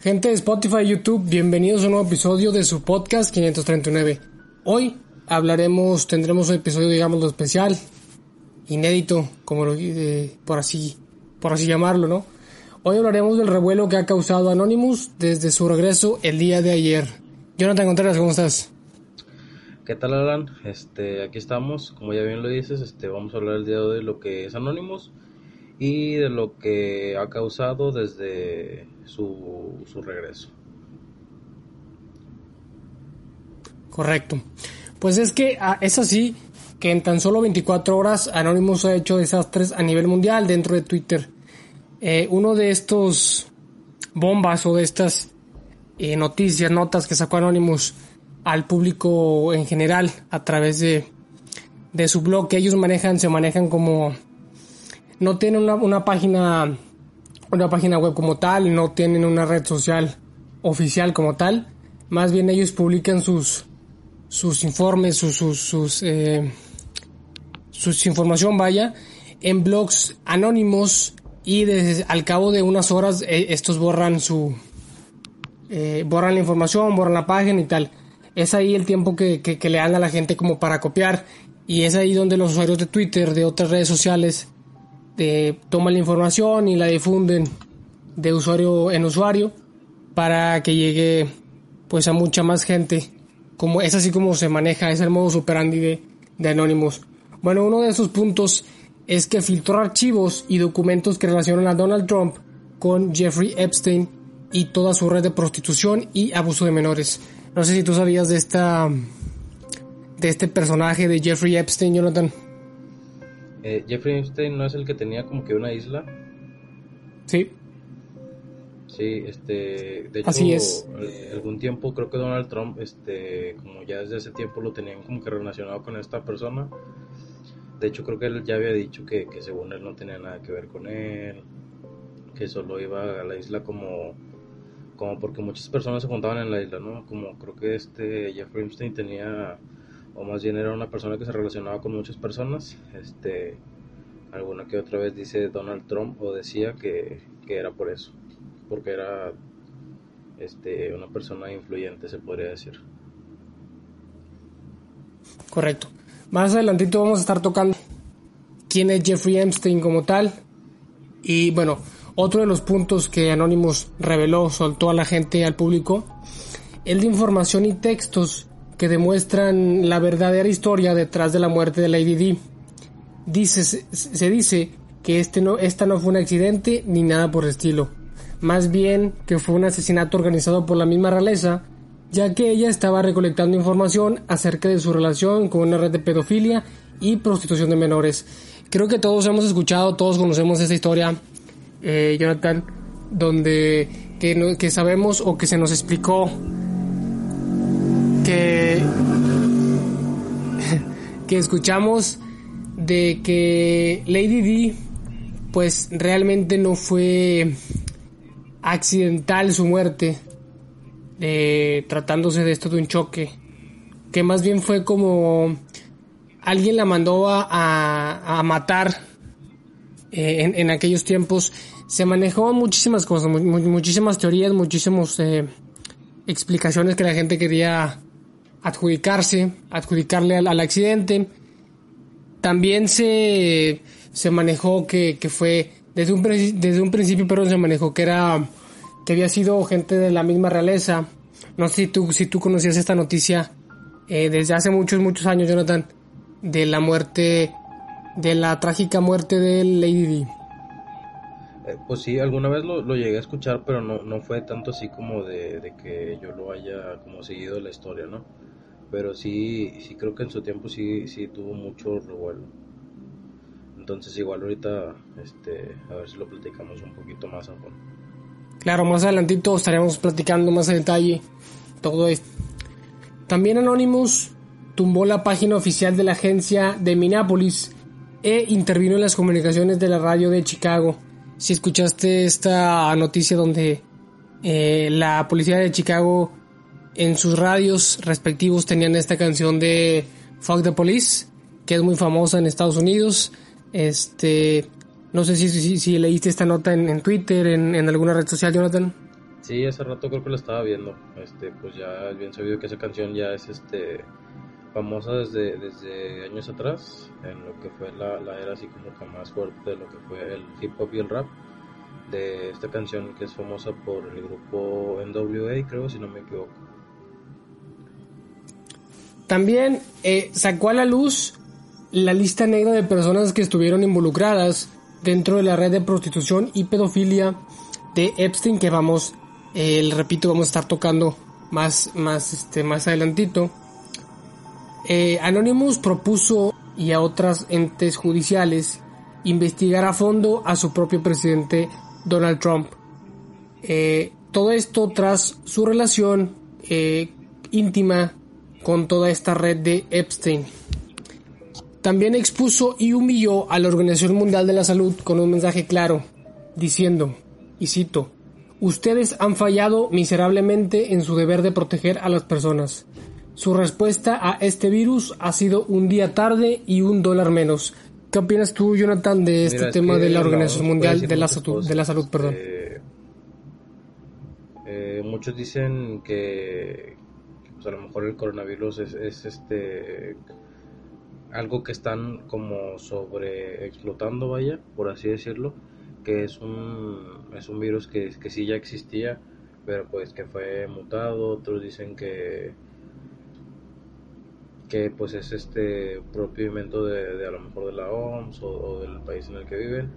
Gente de Spotify y YouTube, bienvenidos a un nuevo episodio de su podcast 539. Hoy hablaremos, tendremos un episodio, digamos, especial, inédito, como lo, eh, por así, por así llamarlo, ¿no? Hoy hablaremos del revuelo que ha causado Anonymous desde su regreso el día de ayer. Jonathan Contreras, ¿cómo estás? ¿Qué tal, Alan? Este, aquí estamos, como ya bien lo dices, este, vamos a hablar el día de hoy de lo que es Anonymous y de lo que ha causado desde su, su regreso. Correcto. Pues es que ah, es así que en tan solo 24 horas Anonymous ha hecho desastres a nivel mundial dentro de Twitter. Eh, uno de estos bombas o de estas eh, noticias, notas que sacó Anonymous al público en general a través de, de su blog que ellos manejan, se manejan como no tienen una, una página una página web como tal, no tienen una red social oficial como tal, más bien ellos publican sus sus informes, sus sus, sus, eh, sus información vaya en blogs anónimos y desde, al cabo de unas horas eh, estos borran su eh, borran la información, borran la página y tal. Es ahí el tiempo que, que, que le dan a la gente como para copiar y es ahí donde los usuarios de Twitter, de otras redes sociales, de, toman la información y la difunden de usuario en usuario para que llegue pues a mucha más gente. Como es así como se maneja, es el modo superandi de, de Anonymous. Bueno, uno de esos puntos es que filtró archivos y documentos que relacionan a Donald Trump con Jeffrey Epstein y toda su red de prostitución y abuso de menores. No sé si tú sabías de esta de este personaje de Jeffrey Epstein, Jonathan. Eh, Jeffrey Epstein no es el que tenía como que una isla. Sí. Sí, este, de hecho, Así es. algún tiempo creo que Donald Trump, este, como ya desde ese tiempo lo tenían como que relacionado con esta persona. De hecho, creo que él ya había dicho que, que según él no tenía nada que ver con él, que solo iba a la isla como, como porque muchas personas se juntaban en la isla, ¿no? Como creo que este Jeffrey Epstein tenía, o más bien era una persona que se relacionaba con muchas personas, este, alguna que otra vez dice Donald Trump o decía que, que era por eso porque era este una persona influyente se podría decir. Correcto. Más adelantito vamos a estar tocando quién es Jeffrey Epstein como tal. Y bueno otro de los puntos que Anonymous reveló soltó a la gente al público es de información y textos que demuestran la verdadera historia detrás de la muerte de Lady D dice se dice que este no esta no fue un accidente ni nada por el estilo más bien que fue un asesinato organizado por la misma realeza, ya que ella estaba recolectando información acerca de su relación con una red de pedofilia y prostitución de menores. Creo que todos hemos escuchado, todos conocemos esa historia, eh, Jonathan, donde que, que sabemos o que se nos explicó que que escuchamos de que Lady D pues realmente no fue accidental su muerte, eh, tratándose de esto de un choque, que más bien fue como alguien la mandó a, a, matar eh, en, en, aquellos tiempos. Se manejó muchísimas cosas, mu muchísimas teorías, muchísimas eh, explicaciones que la gente quería adjudicarse, adjudicarle al, al accidente. También se, se manejó que, que fue desde un, desde un principio, pero se manejó que era que había sido gente de la misma realeza. No sé si tú, si tú conocías esta noticia eh, desde hace muchos, muchos años, Jonathan, de la muerte, de la trágica muerte de Lady Di. Eh, pues sí, alguna vez lo, lo, llegué a escuchar, pero no, no fue tanto así como de, de, que yo lo haya como seguido la historia, ¿no? Pero sí, sí creo que en su tiempo sí, sí tuvo mucho revuelo. Entonces igual ahorita, este, a ver si lo platicamos un poquito más a fondo. Claro, más adelantito estaremos platicando más en detalle todo esto. También Anonymous tumbó la página oficial de la agencia de Minneapolis e intervino en las comunicaciones de la radio de Chicago. Si escuchaste esta noticia donde eh, la policía de Chicago en sus radios respectivos tenían esta canción de Fuck the Police, que es muy famosa en Estados Unidos. Este, no sé si, leíste esta nota en, Twitter, en, en, alguna red social, Jonathan. Sí, hace rato creo que lo estaba viendo. Este, pues ya es bien sabido que esa canción ya es este famosa desde, desde años atrás, en lo que fue la, la era así como que más fuerte de lo que fue el hip hop y el rap. De esta canción que es famosa por el grupo NWA, creo, si no me equivoco. También eh, sacó a la luz la lista negra de personas que estuvieron involucradas dentro de la red de prostitución y pedofilia de Epstein que vamos, eh, repito, vamos a estar tocando más, más, este, más adelantito. Eh, Anonymous propuso y a otras entes judiciales investigar a fondo a su propio presidente Donald Trump. Eh, todo esto tras su relación íntima con toda esta red de Epstein. También expuso y humilló a la Organización Mundial de la Salud con un mensaje claro, diciendo, y cito, Ustedes han fallado miserablemente en su deber de proteger a las personas. Su respuesta a este virus ha sido un día tarde y un dólar menos. ¿Qué opinas tú, Jonathan, de este tema de la Organización Mundial de la, salud, de la Salud? Perdón? Eh, eh, muchos dicen que, pues, a lo mejor el coronavirus es, este algo que están como sobre explotando, vaya, por así decirlo, que es un, es un virus que, que sí ya existía, pero pues que fue mutado, otros dicen que que pues es este propio invento de, a lo mejor de la OMS o, del país en el que viven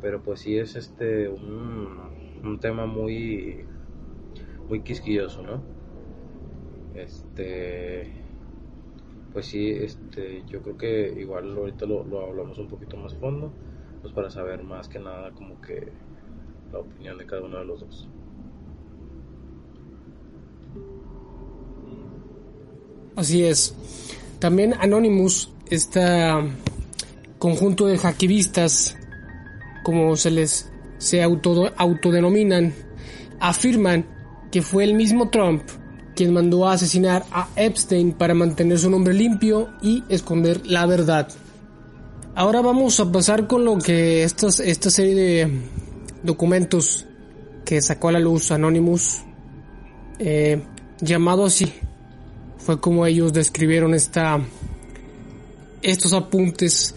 pero pues sí es este un, un tema muy muy quisquilloso no este pues sí este yo creo que igual ahorita lo, lo hablamos un poquito más fondo pues para saber más que nada como que la opinión de cada uno de los dos Así es. También Anonymous, este conjunto de hackivistas, como se les se auto, autodenominan, afirman que fue el mismo Trump quien mandó a asesinar a Epstein para mantener su nombre limpio y esconder la verdad. Ahora vamos a pasar con lo que estos, esta serie de documentos que sacó a la luz Anonymous, eh, llamado así fue como ellos describieron esta, estos apuntes.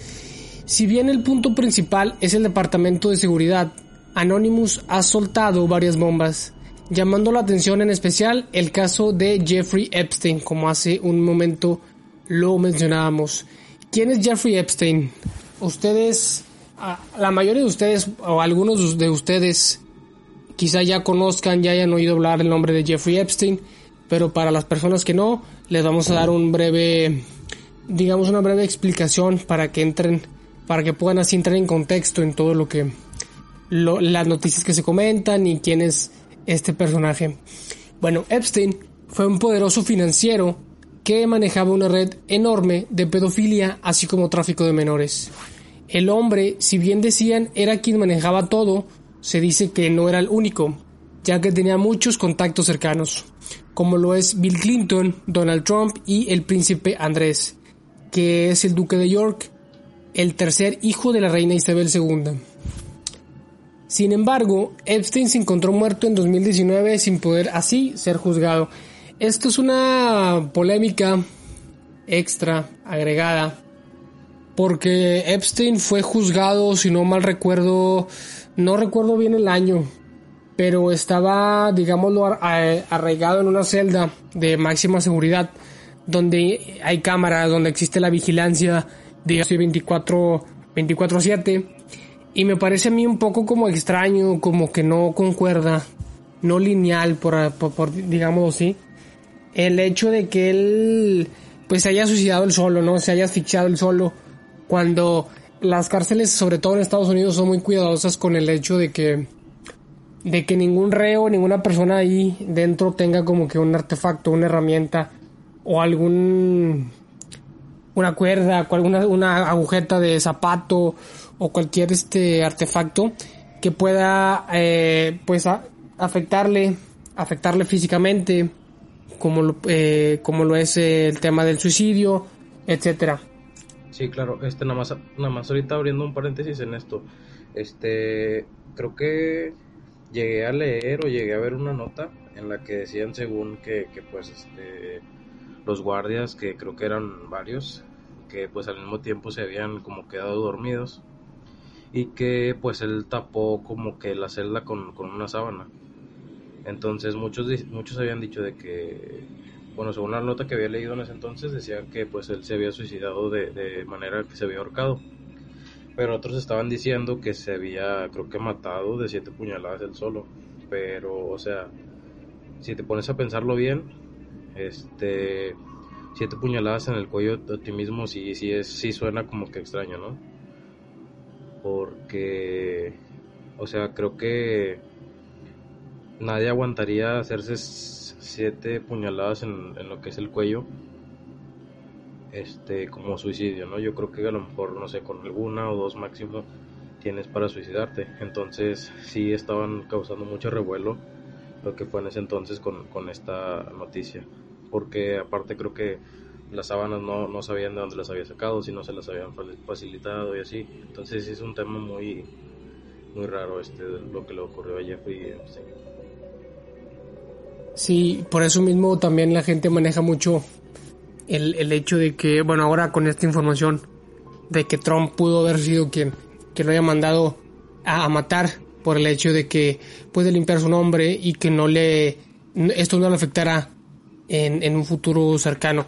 Si bien el punto principal es el Departamento de Seguridad, Anonymous ha soltado varias bombas, llamando la atención en especial el caso de Jeffrey Epstein, como hace un momento lo mencionábamos. ¿Quién es Jeffrey Epstein? Ustedes, la mayoría de ustedes o algunos de ustedes quizá ya conozcan, ya hayan oído hablar el nombre de Jeffrey Epstein pero para las personas que no, les vamos a dar un breve, digamos una breve explicación para que entren, para que puedan así entrar en contexto en todo lo que, las noticias que se comentan y quién es este personaje. Bueno, Epstein fue un poderoso financiero que manejaba una red enorme de pedofilia así como tráfico de menores. El hombre, si bien decían era quien manejaba todo, se dice que no era el único, ya que tenía muchos contactos cercanos como lo es Bill Clinton, Donald Trump y el príncipe Andrés, que es el duque de York, el tercer hijo de la reina Isabel II. Sin embargo, Epstein se encontró muerto en 2019 sin poder así ser juzgado. Esto es una polémica extra agregada porque Epstein fue juzgado, si no mal recuerdo, no recuerdo bien el año, pero estaba, digámoslo, arraigado en una celda de máxima seguridad, donde hay cámaras, donde existe la vigilancia de 24 24/7 y me parece a mí un poco como extraño, como que no concuerda, no lineal, por, digámoslo así, el hecho de que él pues se haya suicidado el solo, ¿no? Se haya asfixiado el solo, cuando las cárceles, sobre todo en Estados Unidos, son muy cuidadosas con el hecho de que de que ningún reo, ninguna persona ahí dentro tenga como que un artefacto, una herramienta o algún una cuerda, alguna una agujeta de zapato o cualquier este artefacto que pueda eh, pues afectarle afectarle físicamente como lo, eh, como lo es el tema del suicidio etcétera. Sí claro este nada más nada más ahorita abriendo un paréntesis en esto este creo que llegué a leer o llegué a ver una nota en la que decían según que, que pues este los guardias que creo que eran varios que pues al mismo tiempo se habían como quedado dormidos y que pues él tapó como que la celda con, con una sábana. Entonces muchos muchos habían dicho de que bueno según la nota que había leído en ese entonces decía que pues él se había suicidado de, de manera que se había ahorcado. Pero otros estaban diciendo que se había creo que matado de siete puñaladas él solo. Pero o sea si te pones a pensarlo bien este siete puñaladas en el cuello de ti mismo sí, sí, es, sí suena como que extraño, ¿no? Porque, o sea, creo que nadie aguantaría hacerse siete puñaladas en, en, lo que es el cuello, este, como suicidio, ¿no? Yo creo que a lo mejor, no sé, con alguna o dos máximo tienes para suicidarte. Entonces, sí estaban causando mucho revuelo lo que fue en ese entonces con, con esta noticia porque aparte creo que las sábanas no, no sabían de dónde las había sacado, si no se las habían facilitado y así. Entonces es un tema muy, muy raro este lo que le ocurrió a Jeffrey Sí, por eso mismo también la gente maneja mucho el, el hecho de que, bueno, ahora con esta información de que Trump pudo haber sido quien, quien lo haya mandado a, matar por el hecho de que puede limpiar su nombre y que no le esto no le afectará en, un futuro cercano.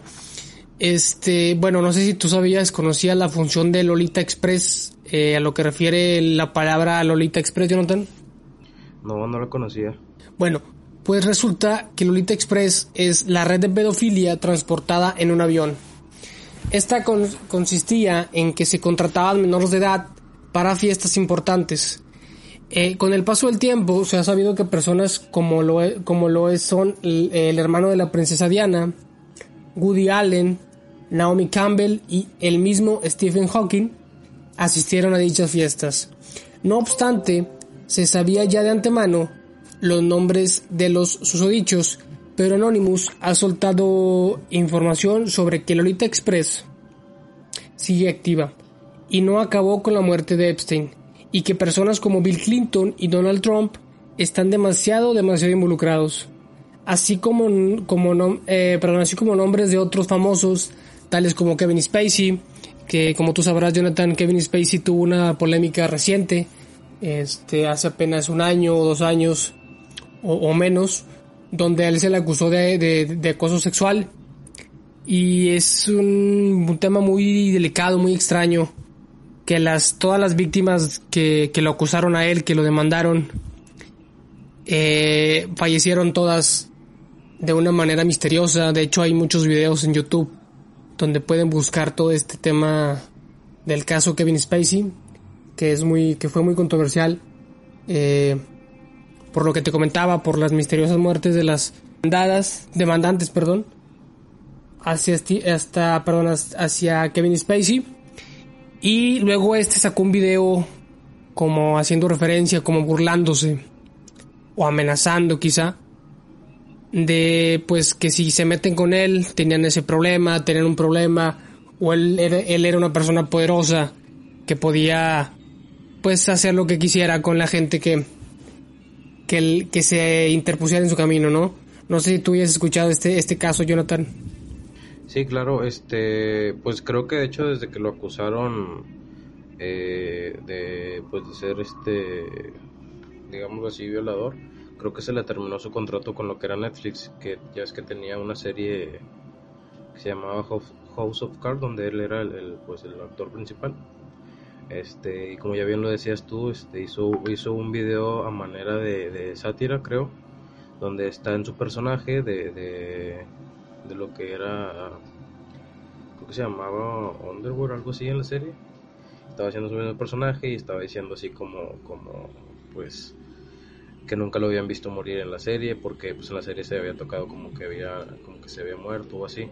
Este, bueno, no sé si tú sabías, conocías la función de Lolita Express, eh, a lo que refiere la palabra Lolita Express, Jonathan. No, no la conocía. Bueno, pues resulta que Lolita Express es la red de pedofilia transportada en un avión. Esta consistía en que se contrataban menores de edad para fiestas importantes. Eh, con el paso del tiempo se ha sabido que personas como lo, e, como lo es, son el, el, hermano de la princesa Diana, Woody Allen, Naomi Campbell y el mismo Stephen Hawking asistieron a dichas fiestas. No obstante, se sabía ya de antemano los nombres de los susodichos, pero Anonymous ha soltado información sobre que Lolita Express sigue activa y no acabó con la muerte de Epstein y que personas como Bill Clinton y Donald Trump están demasiado, demasiado involucrados. Así como, como, eh, perdón, así como nombres de otros famosos, tales como Kevin Spacey, que como tú sabrás, Jonathan, Kevin Spacey tuvo una polémica reciente, este, hace apenas un año o dos años o, menos, donde él se le acusó de, de, acoso sexual. Y es un, un tema muy delicado, muy extraño, que las, todas las víctimas que, que lo acusaron a él, que lo demandaron, eh, fallecieron todas de una manera misteriosa. De hecho, hay muchos videos en YouTube donde pueden buscar todo este tema del caso Kevin Spacey, que es muy, que fue muy controversial. Eh, por lo que te comentaba, por las misteriosas muertes de las demandadas, demandantes, perdón, hacia, hasta, perdón, hacia Kevin Spacey. Y luego este sacó un video como haciendo referencia, como burlándose o amenazando quizá de pues que si se meten con él tenían ese problema, tenían un problema o él, él era una persona poderosa que podía pues hacer lo que quisiera con la gente que que, que se interpusiera en su camino, ¿no? No sé si tú hayas escuchado este, este caso, Jonathan. Sí, claro, este, pues creo que de hecho desde que lo acusaron eh, de, pues de ser este, digamos así, violador, creo que se le terminó su contrato con lo que era Netflix, que ya es que tenía una serie que se llamaba House of Cards, donde él era el, pues el actor principal. Este, y como ya bien lo decías tú, este, hizo, hizo un video a manera de, de sátira, creo, donde está en su personaje de de lo que era, creo que se llamaba Underworld, algo así en la serie. Estaba haciendo su mismo personaje y estaba diciendo así como, como, pues, que nunca lo habían visto morir en la serie porque pues en la serie se había tocado como que había, como que se había muerto o así.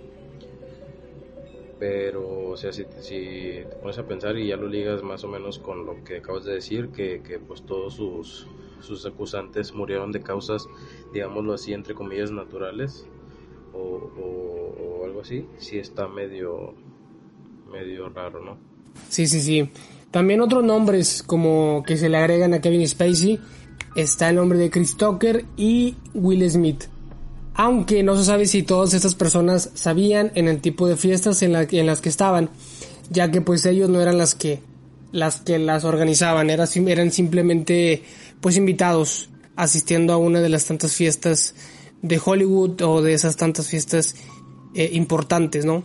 Pero, o sea, si, si te pones a pensar y ya lo ligas más o menos con lo que acabas de decir, que, que pues todos sus, sus acusantes murieron de causas, digámoslo así, entre comillas, naturales, o, algo así, sí está medio, medio raro, ¿no? Sí, sí, sí. También otros nombres como que se le agregan a Kevin Spacey está el nombre de Chris Tucker y Will Smith. Aunque no se sabe si todas estas personas sabían en el tipo de fiestas en, en las que estaban, ya que pues ellos no eran las que las que las organizaban, eran, eran simplemente pues invitados asistiendo a una de las tantas fiestas de Hollywood o de esas tantas fiestas eh, importantes, ¿no?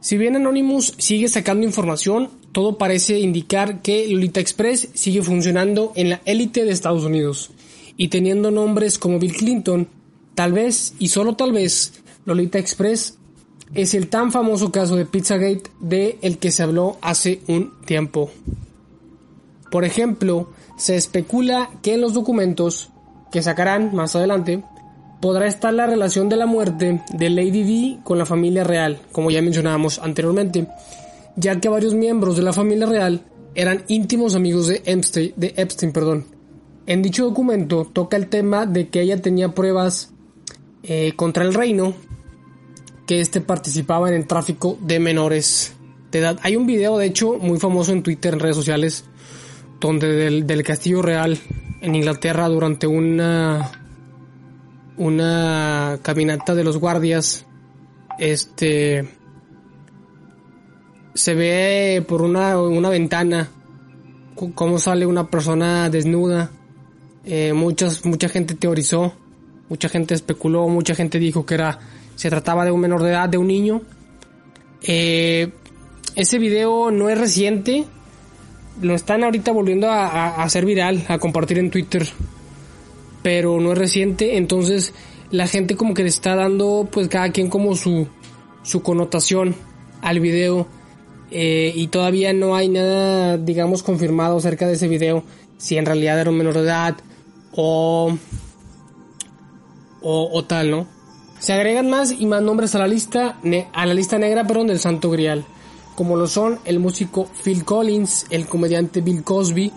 Si bien Anonymous sigue sacando información, todo parece indicar que Lolita Express sigue funcionando en la élite de Estados Unidos y teniendo nombres como Bill Clinton, tal vez y solo tal vez Lolita Express es el tan famoso caso de Pizzagate de el que se habló hace un tiempo. Por ejemplo, se especula que en los documentos que sacarán más adelante podrá estar la relación de la muerte de Lady D con la familia real, como ya mencionábamos anteriormente, ya que varios miembros de la familia real eran íntimos amigos de Epstein, de Epstein perdón. En dicho documento toca el tema de que ella tenía pruebas eh, contra el reino, que éste participaba en el tráfico de menores de edad. Hay un video, de hecho, muy famoso en Twitter, en redes sociales, donde del, del castillo real en Inglaterra durante una una caminata de los guardias, este, se ve por una, una ventana cómo sale una persona desnuda. Eh, muchas, mucha gente teorizó, mucha gente especuló, mucha gente dijo que era, se trataba de un menor de edad, de un niño. Eh, ese video no es reciente, lo están ahorita volviendo a, a hacer viral, a compartir en Twitter pero no es reciente, entonces la gente como que le está dando pues cada quien como su, su connotación al video eh, y todavía no hay nada digamos confirmado acerca de ese video, si en realidad era un menor de edad o, o, tal, ¿no? Se agregan más y más nombres a la lista, a la lista negra, perdón, del Santo Grial, como lo son el músico Phil Collins, el comediante Bill Cosby,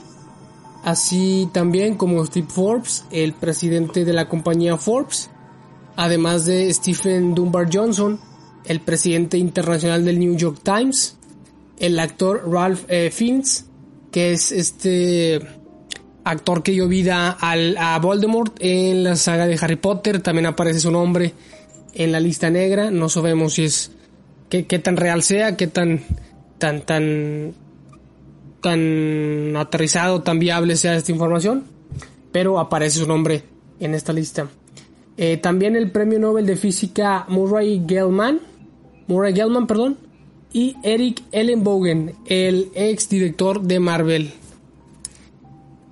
así también como Steve Forbes, el presidente de la compañía Forbes, además de Stephen Dunbar Johnson, el presidente internacional del New York Times, el actor Ralph eh, Fiennes, que es este actor que dio vida al, a Voldemort en la saga de Harry Potter, también aparece su nombre en la lista negra, no sabemos si es qué, qué tan real sea, qué tan tan tan tan aterrizado, tan viable sea esta información, pero aparece su nombre en esta lista. Eh, también el premio Nobel de Física Murray Gell-Mann, Murray Gell-Mann, perdón, y Eric Ellenbogen, el ex director de Marvel.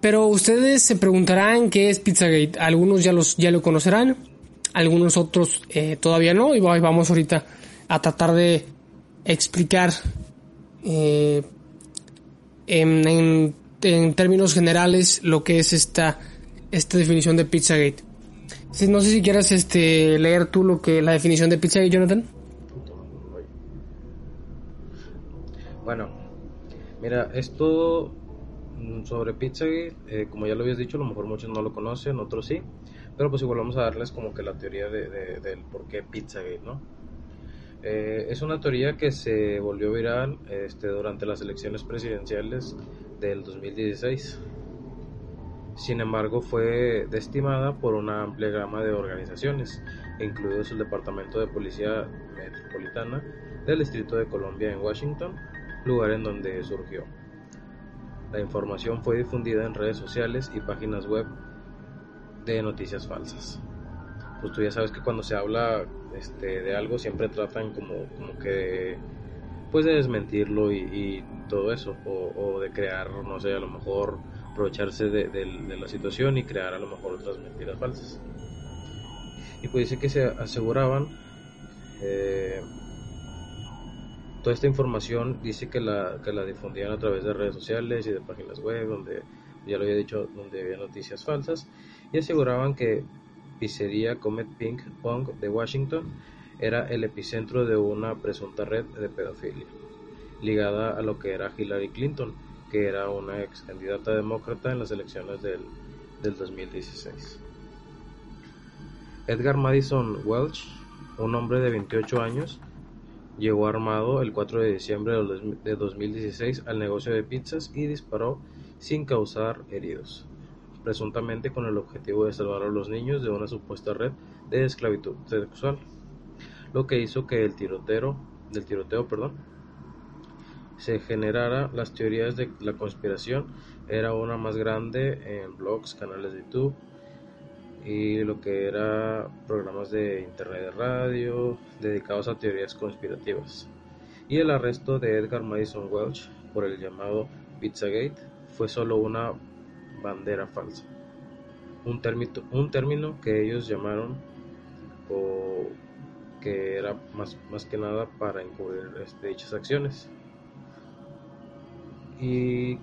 Pero ustedes se preguntarán qué es Pizzagate. Algunos ya, los, ya lo conocerán, algunos otros eh, todavía no. Y vamos ahorita a tratar de explicar eh, en, términos generales lo que es esta, esta definición de Pizzagate. no sé si quieras este, leer tú lo que la definición de Pizzagate, Jonathan. Bueno, mira, esto mm, sobre Pizzagate, eh, como ya lo habías dicho, a lo mejor muchos no lo conocen, otros sí, pero pues igual vamos a darles como que la teoría de, del por qué Pizzagate, ¿no? Eh, es una teoría que se volvió viral este, durante las elecciones presidenciales del 2016. Sin embargo, fue destimada por una amplia gama de organizaciones, incluidos el Departamento de Policía Metropolitana del Distrito de Columbia en Washington, lugar en donde surgió. La información fue difundida en redes sociales y páginas web de noticias falsas. Pues tú ya sabes que cuando se habla este, de algo siempre tratan como, como que pues de desmentirlo y, todo eso o, de crear no sé a lo mejor aprovecharse de, la situación y crear a lo mejor otras mentiras falsas y pues dice que se aseguraban eh, toda esta información dice que la, que la difundían a través de redes sociales y de páginas web donde ya lo había dicho donde había noticias falsas y aseguraban que pizzería Comet Pink Pong de Washington era el epicentro de una presunta red de pedofilia, ligada a lo que era Hillary Clinton, que era una ex candidata demócrata en las elecciones del, del 2016. Edgar Madison Welch, un hombre de 28 años, llegó armado el 4 de diciembre de 2016 al negocio de pizzas y disparó sin causar heridos. presuntamente con el objetivo de salvar a los niños de una supuesta red de esclavitud sexual, lo que hizo que el tiroteo, del tiroteo, se generara las teorías de la conspiración era una más grande en blogs, canales de YouTube y lo que era programas de internet de radio dedicados a teorías conspirativas. Y el arresto de Edgar Madison Welch por el llamado Pizzagate fue solo una bandera falsa. Un término, un término que ellos llamaron o que era más, más que nada para encubrir este, dichas acciones. Y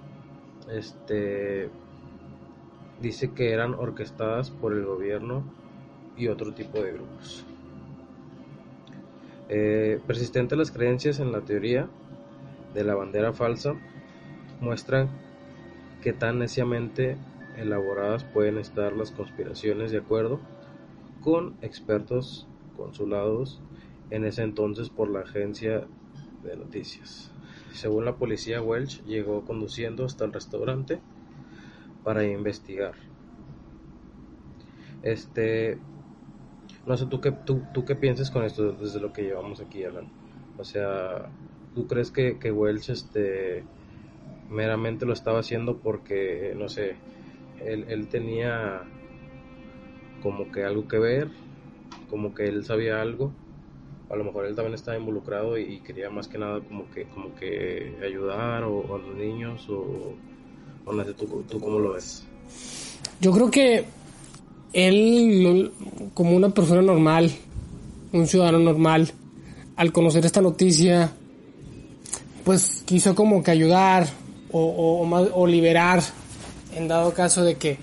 este dice que eran orquestadas por el gobierno y otro tipo de grupos. Eh, persistente las creencias en la teoría de la bandera falsa muestran que tan neciamente elaboradas pueden estar las conspiraciones de acuerdo con expertos consulados en ese entonces por la agencia de noticias. Según la policía, Welch llegó conduciendo hasta el restaurante para investigar. Este, no sé tú qué, tú, tú qué piensas con esto desde lo que llevamos aquí hablando. O sea, ¿tú crees que, que Welch este, meramente lo estaba haciendo porque, no sé, él, él tenía como que algo que ver, como que él sabía algo? a lo mejor él también estaba involucrado y, quería más que nada como que como que ayudar o, a los niños o, ¿tú, tú cómo lo ves yo creo que él como una persona normal un ciudadano normal al conocer esta noticia pues quiso como que ayudar o, o liberar en dado caso de que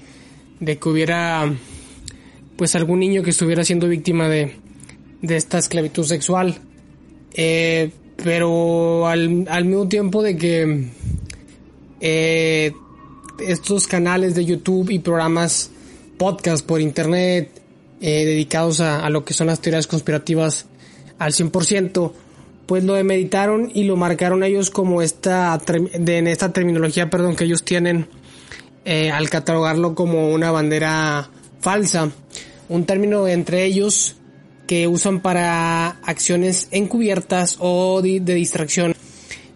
de que hubiera pues algún niño que estuviera siendo víctima de, de esta esclavitud sexual. Eh, pero al, al, mismo tiempo de que eh, estos canales de YouTube y programas podcast por internet eh, dedicados a, a, lo que son las teorías conspirativas al 100%, pues lo meditaron y lo marcaron ellos como esta, de, en esta terminología, perdón, que ellos tienen al catalogarlo como una bandera falsa. Un término entre ellos que usan para acciones encubiertas o de, distracción.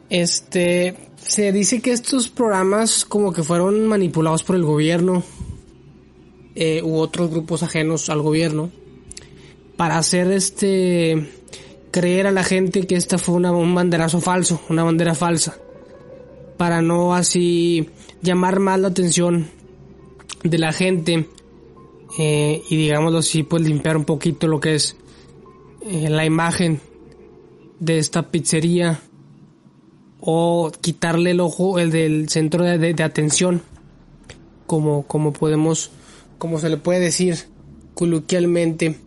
Este, se dice que estos programas como que fueron manipulados por el gobierno eh, u otros grupos ajenos al gobierno para hacer este creer a la gente que esta fue una, un banderazo falso, una bandera falsa, para no así llamar más la atención de la gente eh, y digámoslo así, pues limpiar un poquito lo que es eh, la imagen de esta pizzería o quitarle el ojo el del centro de, atención como, como podemos como se le puede decir coloquialmente.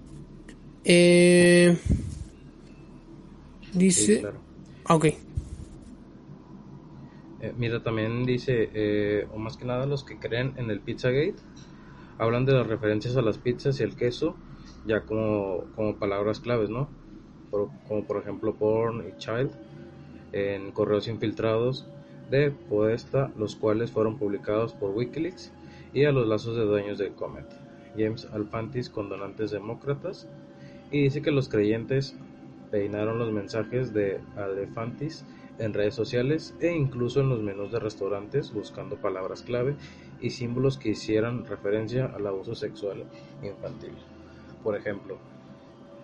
Eh, dice ah, ok. Eh, mira también dice o más que nada los que creen en el Pizzagate hablan de las referencias a las pizzas y el queso ya como, como palabras claves, ¿no? como por ejemplo porn y child en correos infiltrados de Podesta, los cuales fueron publicados por Wikileaks y a los lazos de dueños de Comet, James Alfantis con donantes demócratas, y dice que los creyentes peinaron los mensajes de Alfantis en redes sociales e incluso en los menús de restaurantes buscando palabras clave y símbolos que hicieran referencia al abuso sexual infantil por ejemplo,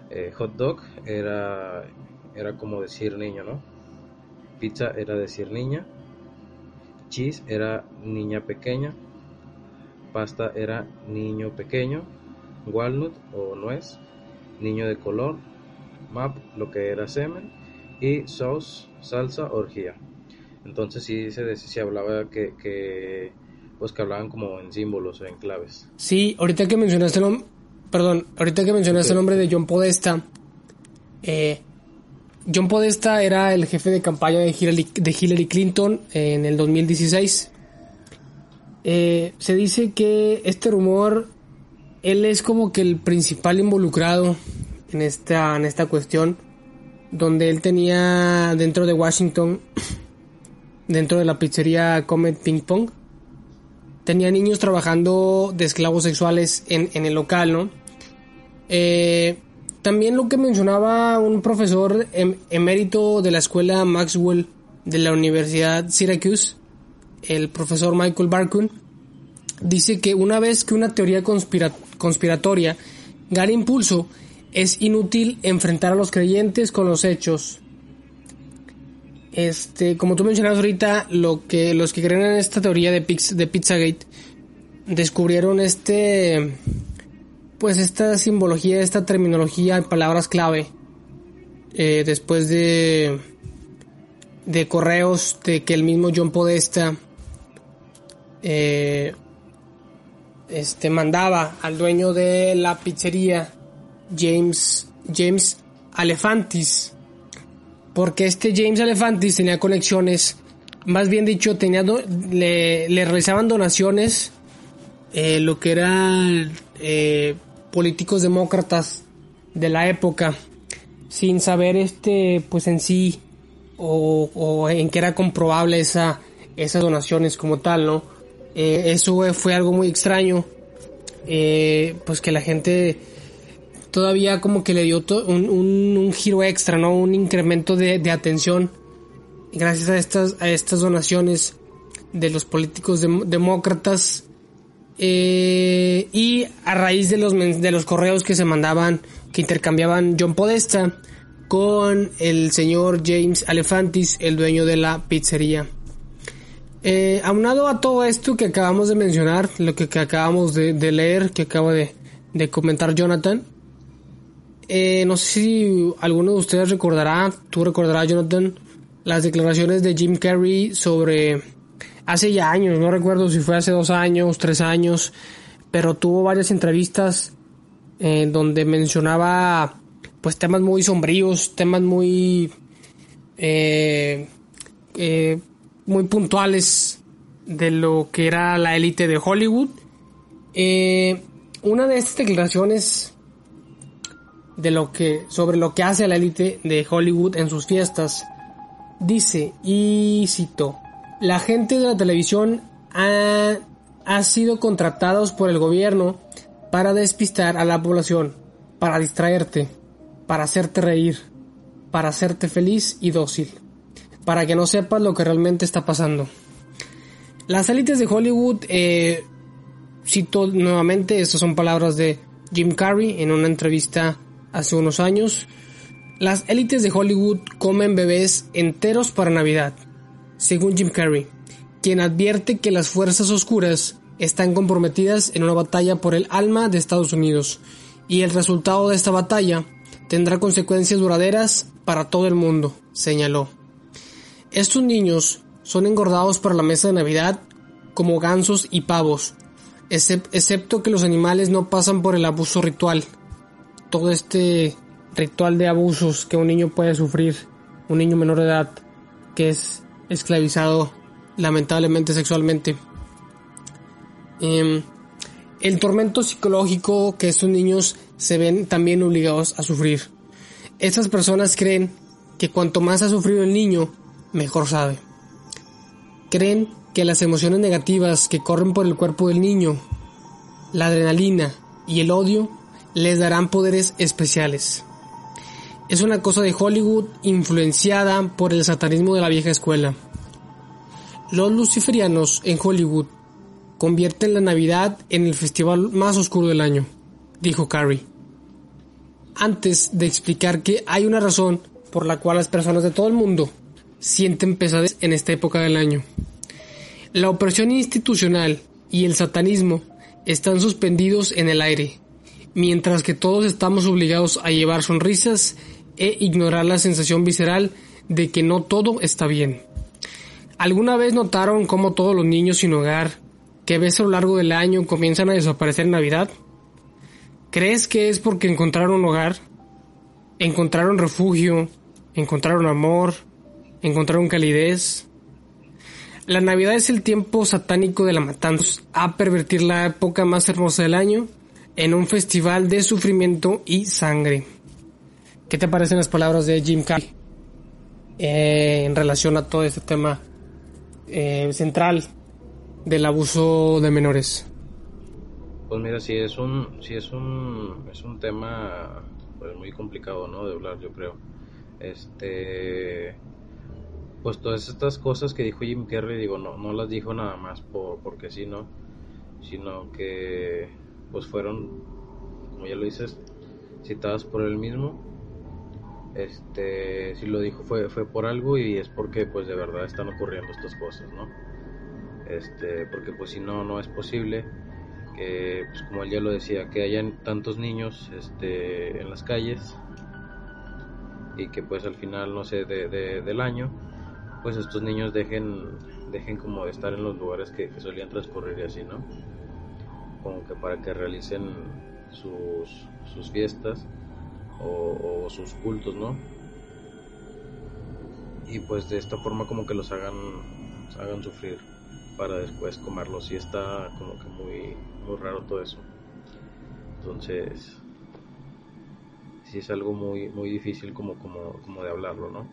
eh, hot dog era, era como decir niño, ¿no? Pizza era decir niña, cheese era niña pequeña, pasta era niño pequeño, walnut o nuez, niño de color, map lo que era semen y sauce, salsa, orgía. Entonces sí se, se hablaba que, que, pues que hablaban como en símbolos o en claves. Sí, ahorita que mencionaste perdón, ahorita que mencionaste el nombre de John Podesta, eh, John Podesta era el jefe de campaña de Hillary, Clinton en el 2016. Eh, se dice que este rumor, él es como que el principal involucrado en esta, en esta cuestión, donde él tenía dentro de Washington, dentro de la pizzería Comet Ping Pong, tenía niños trabajando de esclavos sexuales en, en el local, ¿no? Eh, también lo que mencionaba un profesor em, emérito de la escuela Maxwell de la Universidad Syracuse, el profesor Michael Barkun, dice que una vez que una teoría conspiratoria gana impulso, es inútil enfrentar a los creyentes con los hechos. Este, como tú mencionabas ahorita, lo que los que creen en esta teoría de, de Pizzagate descubrieron este pues esta simbología, esta terminología, palabras clave, eh, después de, de correos de que el mismo John Podesta eh, este, mandaba al dueño de la pizzería, James, James Alefantis, porque este James Alefantis tenía conexiones, más bien dicho, tenía le, le, realizaban donaciones, eh, lo que era políticos demócratas de la época sin saber este pues en sí o, en que era comprobable esa esas donaciones como tal no eh, eso fue algo muy extraño eh, pues que la gente todavía como que le dio un, un, giro extra no un incremento de, de, atención gracias a estas a estas donaciones de los políticos demócratas eh, y a raíz de los, de los correos que se mandaban, que intercambiaban John Podesta con el señor James Alefantis, el dueño de la pizzería. Eh, aunado a todo esto que acabamos de mencionar, lo que, acabamos de, leer, que acaba de, comentar Jonathan, eh, no sé si alguno de ustedes recordará, tú recordarás Jonathan, las declaraciones de Jim Carrey sobre hace ya años, no recuerdo si fue hace dos años, tres años, pero tuvo varias entrevistas eh, donde mencionaba pues temas muy sombríos, temas muy eh, eh, muy puntuales de lo que era la élite de Hollywood. una de estas declaraciones de lo que sobre lo que hace la élite de Hollywood en sus fiestas dice y cito la gente de la televisión ha, sido contratados por el gobierno para despistar a la población, para distraerte, para hacerte reír, para hacerte feliz y dócil, para que no sepas lo que realmente está pasando. Las élites de Hollywood, eh, cito nuevamente, estas son palabras de Jim Carrey en una entrevista hace unos años, las élites de Hollywood comen bebés enteros para Navidad según Jim Carrey, quien advierte que las fuerzas oscuras están comprometidas en una batalla por el alma de Estados Unidos, y el resultado de esta batalla tendrá consecuencias duraderas para todo el mundo, señaló. Estos niños son engordados para la mesa de Navidad como gansos y pavos, excepto que los animales no pasan por el abuso ritual. Todo este ritual de abusos que un niño puede sufrir, un niño menor de edad, que es esclavizado lamentablemente sexualmente. Em, el tormento psicológico que estos niños se ven también obligados a sufrir. Estas personas creen que cuanto más ha sufrido el niño, mejor sabe. Creen que las emociones negativas que corren por el cuerpo del niño, la adrenalina y el odio, les darán poderes especiales es una cosa de Hollywood influenciada por el satanismo de la vieja escuela. Los luciferianos en Hollywood convierten la Navidad en el festival más oscuro del año, dijo Carrie. Antes de explicar que hay una razón por la cual las personas de todo el mundo sienten pesadez en esta época del año. La opresión institucional y el satanismo están suspendidos en el aire, mientras que todos estamos obligados a llevar sonrisas e ignorar la sensación visceral de que no todo está bien. ¿Alguna vez notaron cómo todos los niños sin hogar que ves a lo largo del año comienzan a desaparecer en Navidad? ¿Crees que es porque encontraron hogar? ¿Encontraron refugio? ¿Encontraron amor? ¿Encontraron calidez? La Navidad es el tiempo satánico de la matanza, a pervertir la época más hermosa del año en un festival de sufrimiento y sangre. ¿Qué te parecen las palabras de Jim Carrey eh, en relación a todo este tema eh, central del abuso de menores? Pues mira, sí es un, sí es un, es un tema pues muy complicado, ¿no? De hablar, yo creo. Este, pues todas estas cosas que dijo Jim Carrey, digo, no, no las dijo nada más por, porque sí, ¿no? Sino que, pues fueron, como ya lo dices, citadas por él mismo. Este, si lo dijo fue, fue por algo y es porque, pues de verdad están ocurriendo estas cosas, ¿no? Este, porque pues si no, no es posible que, pues como él ya lo decía, que hayan tantos niños, este, en las calles y que pues al final, no sé, de, del año, pues estos niños dejen, dejen como de estar en los lugares que, solían transcurrir y así, ¿no? Como que para que realicen sus, sus fiestas o, sus cultos, ¿no? Y pues de esta forma como que los hagan, hagan sufrir para después comerlos y está como que muy, muy raro todo eso. Entonces, sí es algo muy, muy difícil como, como, como de hablarlo, ¿no?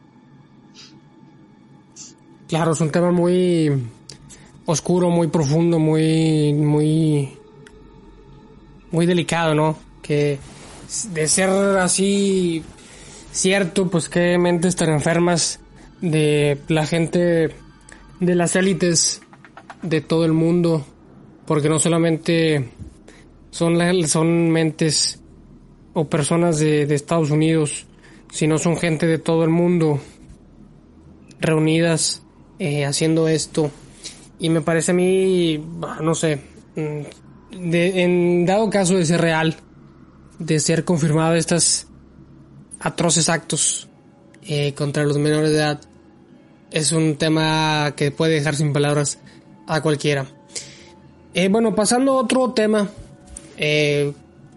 Claro, es un tema muy oscuro, muy profundo, muy, muy, muy delicado, ¿no? Que de ser así cierto, pues qué mentes tan enfermas de la gente de las élites de todo el mundo, porque no solamente son, son mentes o personas de, Estados Unidos, si no son gente de todo el mundo reunidas eh, haciendo esto. Y me parece a mí, no sé, mm, de, en dado caso de ser real, de ser confirmado estas atroces actos eh, contra los menores de edad, es un tema que puede dejar sin palabras a cualquiera. Eh, bueno, pasando a otro tema,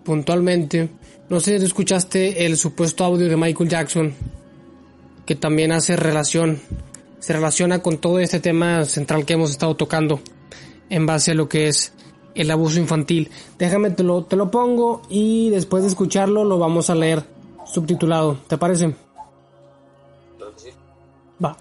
puntualmente, no sé si escuchaste el supuesto audio de Michael Jackson, que también hace relación, se relaciona con todo este tema central que hemos estado tocando en base a lo que es el abuso infantil. Déjame, te lo, te lo pongo y después de escucharlo lo vamos a leer subtitulado. ¿Te parece? Va.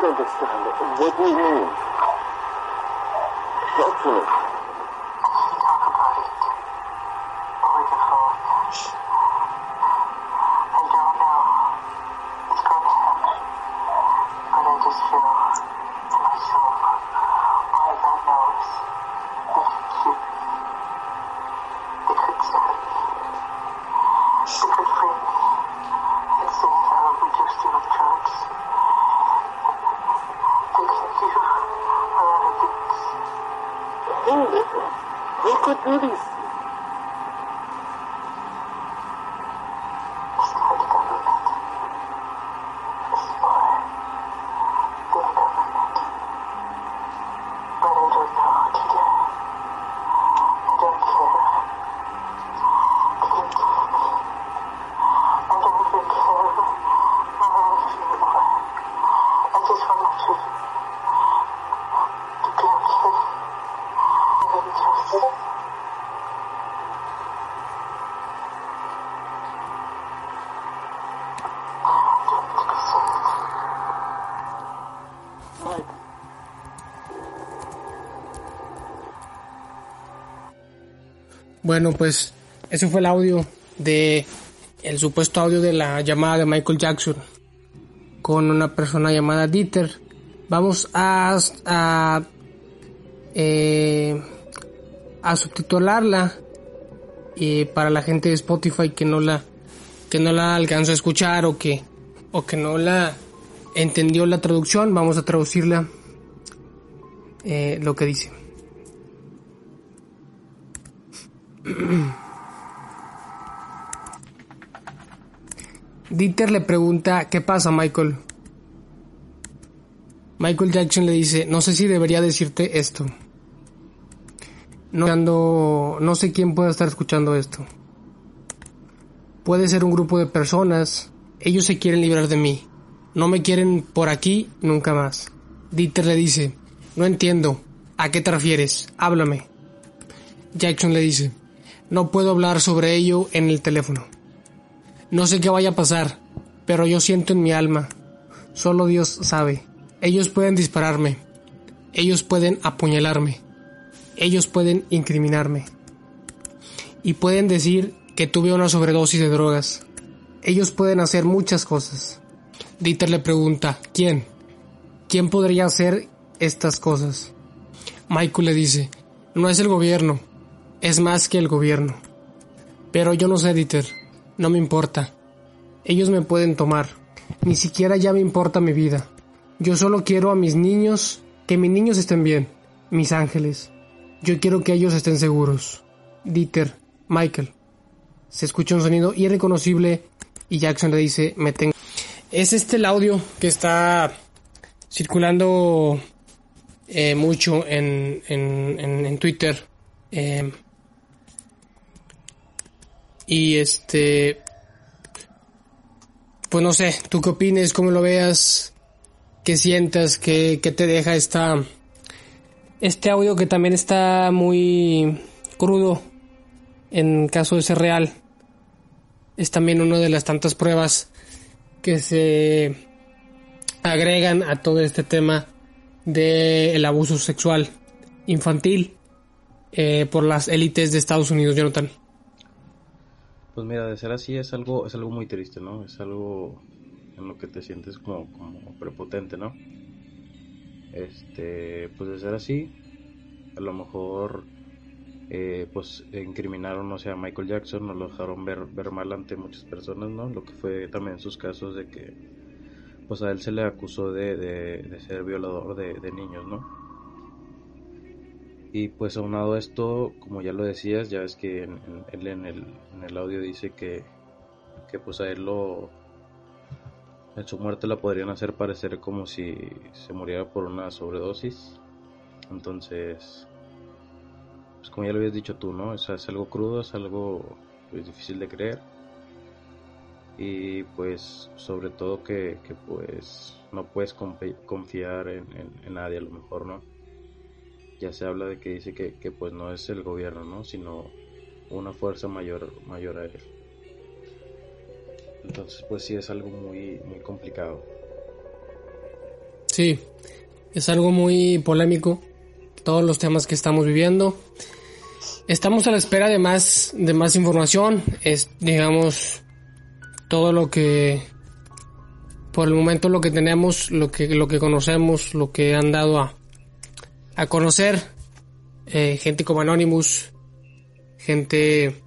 What do you mean? Talk to me. 僕はバカ。Bueno, pues ese fue el audio de el supuesto audio de la llamada de Michael Jackson con una persona llamada Dieter. Vamos a a, eh, a subtitularla y para la gente de Spotify que no la que no la alcanzó a escuchar o que o que no la entendió la traducción, vamos a traducirla eh, lo que dice. Dieter le pregunta, ¿qué pasa Michael? Michael Jackson le dice, no sé si debería decirte esto. No, no sé quién puede estar escuchando esto. Puede ser un grupo de personas. Ellos se quieren librar de mí. No me quieren por aquí nunca más. Dieter le dice, no entiendo. ¿A qué te refieres? Háblame. Jackson le dice, no puedo hablar sobre ello en el teléfono. No sé qué vaya a pasar, pero yo siento en mi alma. Solo Dios sabe. Ellos pueden dispararme. Ellos pueden apuñalarme. Ellos pueden incriminarme. Y pueden decir que tuve una sobredosis de drogas. Ellos pueden hacer muchas cosas. Dieter le pregunta, ¿quién? ¿Quién podría hacer estas cosas? Michael le dice, no es el gobierno, es más que el gobierno. Pero yo no sé, Dieter, no me importa. Ellos me pueden tomar. Ni siquiera ya me importa mi vida. Yo solo quiero a mis niños, que mis niños estén bien, mis ángeles. Yo quiero que ellos estén seguros. Dieter, Michael. Se escucha un sonido irreconocible y Jackson le dice, me tengo... Es este el audio que está circulando eh, mucho en, en, en, Twitter. Eh, y este, pues no sé, tú qué opines, cómo lo veas, qué sientas, qué, qué te deja esta, este audio que también está muy crudo en caso de ser real. Es también una de las tantas pruebas que se agregan a todo este tema del abuso sexual infantil eh, por las élites de Estados Unidos, Jonathan. Pues mira, de ser así es algo, es algo muy triste, ¿no? Es algo en lo que te sientes como, como prepotente, ¿no? Este, pues de ser así, a lo mejor eh, pues incriminaron, no sé, a Michael Jackson, no lo dejaron ver, ver mal ante muchas personas, ¿no? Lo que fue también sus casos de que pues a él se le acusó de, de, ser violador de, de, niños, ¿no? Y pues aunado esto, como ya lo decías, ya ves que él en, en, el, en, el, audio dice que, que pues a él lo... En su muerte la podrían hacer parecer como si se muriera por una sobredosis. Entonces, pues como ya lo habías dicho tú, ¿no? O sea, es algo crudo, es algo pues, difícil de creer y pues sobre todo que, pues no puedes confiar en, nadie a lo mejor, ¿no? Ya se habla de que dice que, pues no es el gobierno, ¿no? Sino una fuerza mayor, mayor a él. Entonces pues sí es algo muy, muy complicado. Sí, es algo muy polémico, todos los temas que estamos viviendo. Estamos a la espera de más, de más información, es, digamos, todo lo que por el momento lo que tenemos, lo que lo que conocemos, lo que han dado a, a conocer eh, gente como Anonymous, gente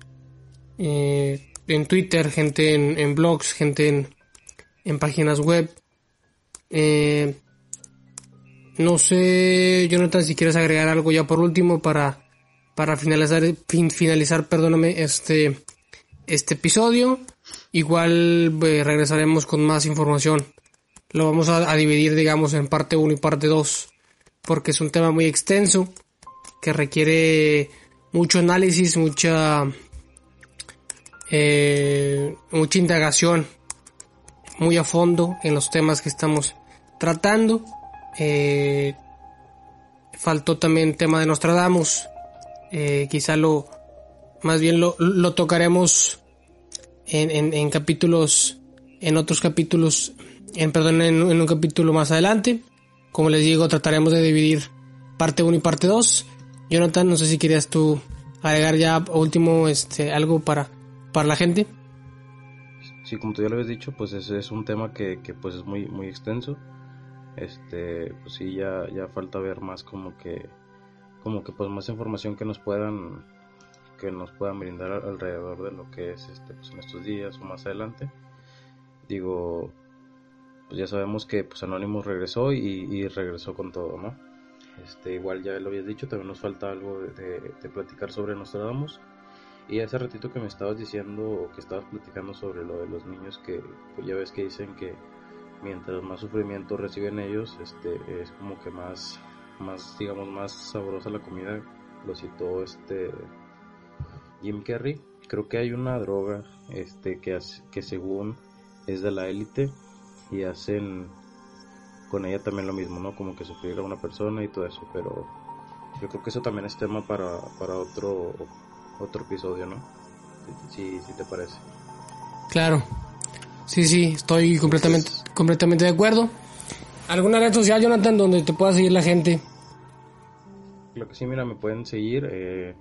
eh, en Twitter, gente en, blogs, gente en, en páginas web. Eh, no sé, Jonathan, si quieres agregar algo ya por último para, para finalizar, finalizar, perdóname, este, este episodio. Igual eh, regresaremos con más información. Lo vamos a, dividir, digamos, en parte 1 y parte 2, porque es un tema muy extenso que requiere mucho análisis, mucha eh, mucha indagación muy a fondo en los temas que estamos tratando. Eh, faltó también el tema de Nostradamus. Eh, quizá lo, más bien lo, lo tocaremos en, en, capítulos, en otros capítulos, en perdón, en, un capítulo más adelante. Como les digo, trataremos de dividir parte 1 y parte 2. Jonathan, no sé si querías tú agregar ya último este algo para, para la gente. Sí, como tú ya lo habías dicho, pues ese es un tema que, que pues es muy, muy extenso. Este, pues sí, ya, ya falta ver más como que, como que pues más información que nos puedan que nos puedan brindar alrededor de lo que es este pues en estos días o más adelante digo pues ya sabemos que pues Anonymous regresó y, regresó con todo no este igual ya lo habías dicho también nos falta algo de, platicar sobre Nostradamus y hace ratito que me estabas diciendo o que estabas platicando sobre lo de los niños que pues ya ves que dicen que mientras más sufrimiento reciben ellos este es como que más más digamos más sabrosa la comida lo citó este Jim Carrey. Creo que hay una droga este que, que según es de la élite y hacen con ella también lo mismo, ¿no? Como que sufrir a una persona y todo eso, pero yo creo que eso también es tema para, para otro otro episodio, ¿no? Si, si te parece. Claro. Sí, sí, estoy completamente, completamente de acuerdo. ¿Alguna red social, Jonathan, donde te pueda seguir la gente? Lo que sí, mira, me pueden seguir eh,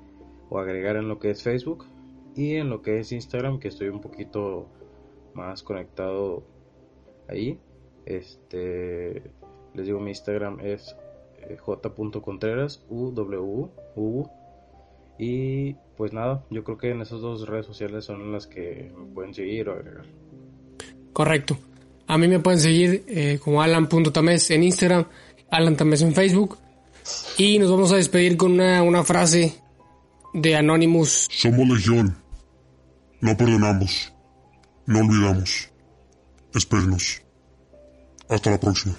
o agregar en lo que es Facebook y en lo que es Instagram, que estoy un poquito más conectado ahí. Este, les digo, mi Instagram es eh, j.contreras, u, y pues nada, yo creo que en esas dos redes sociales son las que me pueden seguir o agregar. Correcto. A mí me pueden seguir eh, como alan.tames en Instagram, Alan Tames en Facebook. Y nos vamos a despedir con una, una frase de Anonymous. Somos legión. No perdonamos. No olvidamos. Espérenos. Hasta la próxima.